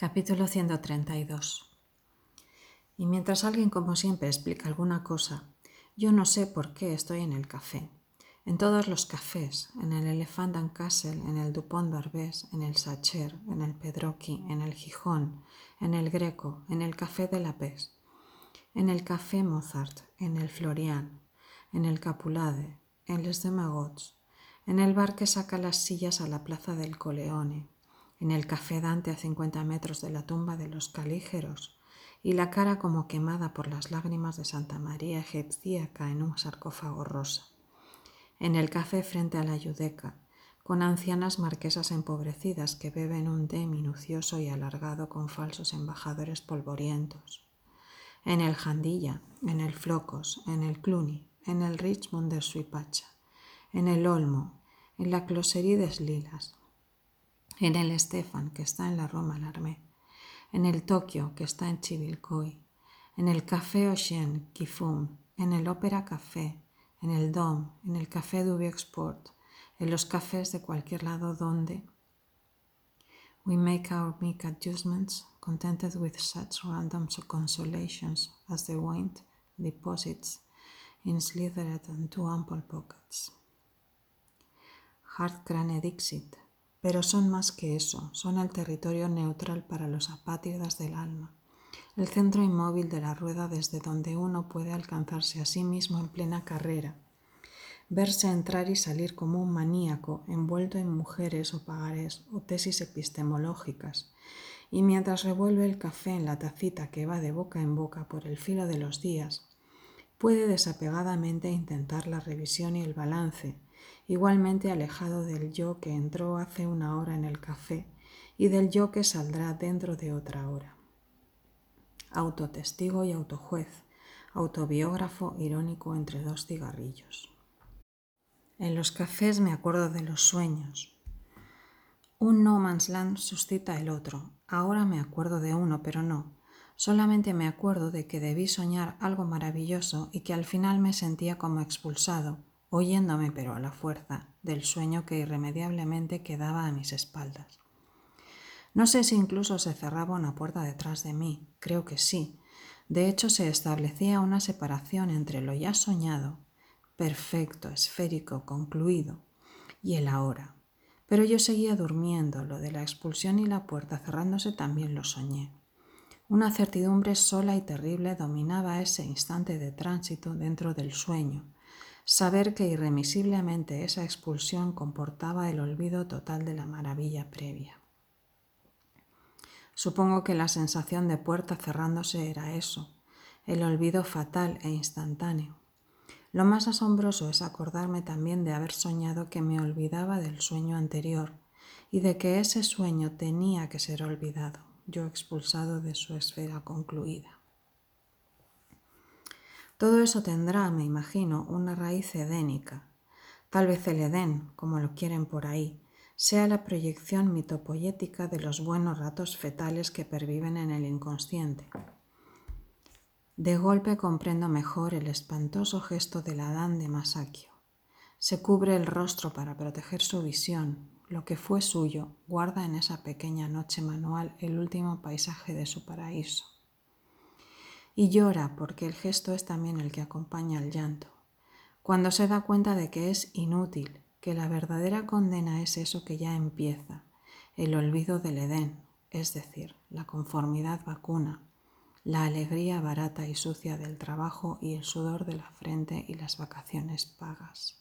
Capítulo 132 Y mientras alguien como siempre explica alguna cosa, yo no sé por qué estoy en el café. En todos los cafés, en el Elephant and Castle, en el Dupont Barbès, en el Sacher, en el Pedroqui, en el Gijón, en el Greco, en el Café de la Pes, en el Café Mozart, en el Florian, en el Capulade, en Les Demagots, en el bar que saca las sillas a la plaza del Coleone, en el café Dante a 50 metros de la tumba de los calígeros, y la cara como quemada por las lágrimas de Santa María egipcíaca en un sarcófago rosa. En el café frente a la Yudeca, con ancianas marquesas empobrecidas que beben un té minucioso y alargado con falsos embajadores polvorientos. En el Jandilla, en el Flocos, en el Cluny, en el Richmond de Suipacha, en el Olmo, en la Closerie des Lilas, en el Estefan, que está en la Roma Larmé, en el Tokio, que está en Chivilcoy, en el Café Ocean, Kifum, en el Opera Café, en el Dom, en el Café Duby Export, en los cafés de cualquier lado donde we make our meek adjustments, contented with such random consolations as the wind deposits in slithered and too ample pockets. Hard crane Dixit, pero son más que eso, son el territorio neutral para los apátridas del alma, el centro inmóvil de la rueda desde donde uno puede alcanzarse a sí mismo en plena carrera, verse entrar y salir como un maníaco envuelto en mujeres o pagares o tesis epistemológicas, y mientras revuelve el café en la tacita que va de boca en boca por el filo de los días, puede desapegadamente intentar la revisión y el balance, igualmente alejado del yo que entró hace una hora en el café y del yo que saldrá dentro de otra hora. Autotestigo y autojuez, autobiógrafo irónico entre dos cigarrillos. En los cafés me acuerdo de los sueños. Un no man's land suscita el otro. Ahora me acuerdo de uno, pero no. Solamente me acuerdo de que debí soñar algo maravilloso y que al final me sentía como expulsado, oyéndome pero a la fuerza, del sueño que irremediablemente quedaba a mis espaldas. No sé si incluso se cerraba una puerta detrás de mí, creo que sí. De hecho, se establecía una separación entre lo ya soñado, perfecto, esférico, concluido, y el ahora. Pero yo seguía durmiendo, lo de la expulsión y la puerta cerrándose también lo soñé. Una certidumbre sola y terrible dominaba ese instante de tránsito dentro del sueño, saber que irremisiblemente esa expulsión comportaba el olvido total de la maravilla previa. Supongo que la sensación de puerta cerrándose era eso, el olvido fatal e instantáneo. Lo más asombroso es acordarme también de haber soñado que me olvidaba del sueño anterior y de que ese sueño tenía que ser olvidado, yo expulsado de su esfera concluida. Todo eso tendrá, me imagino, una raíz edénica. Tal vez el Edén, como lo quieren por ahí, sea la proyección mitopoética de los buenos ratos fetales que perviven en el inconsciente. De golpe comprendo mejor el espantoso gesto del Adán de Masakio. Se cubre el rostro para proteger su visión. Lo que fue suyo guarda en esa pequeña noche manual el último paisaje de su paraíso y llora porque el gesto es también el que acompaña al llanto. Cuando se da cuenta de que es inútil, que la verdadera condena es eso que ya empieza, el olvido del Edén, es decir, la conformidad vacuna, la alegría barata y sucia del trabajo y el sudor de la frente y las vacaciones pagas.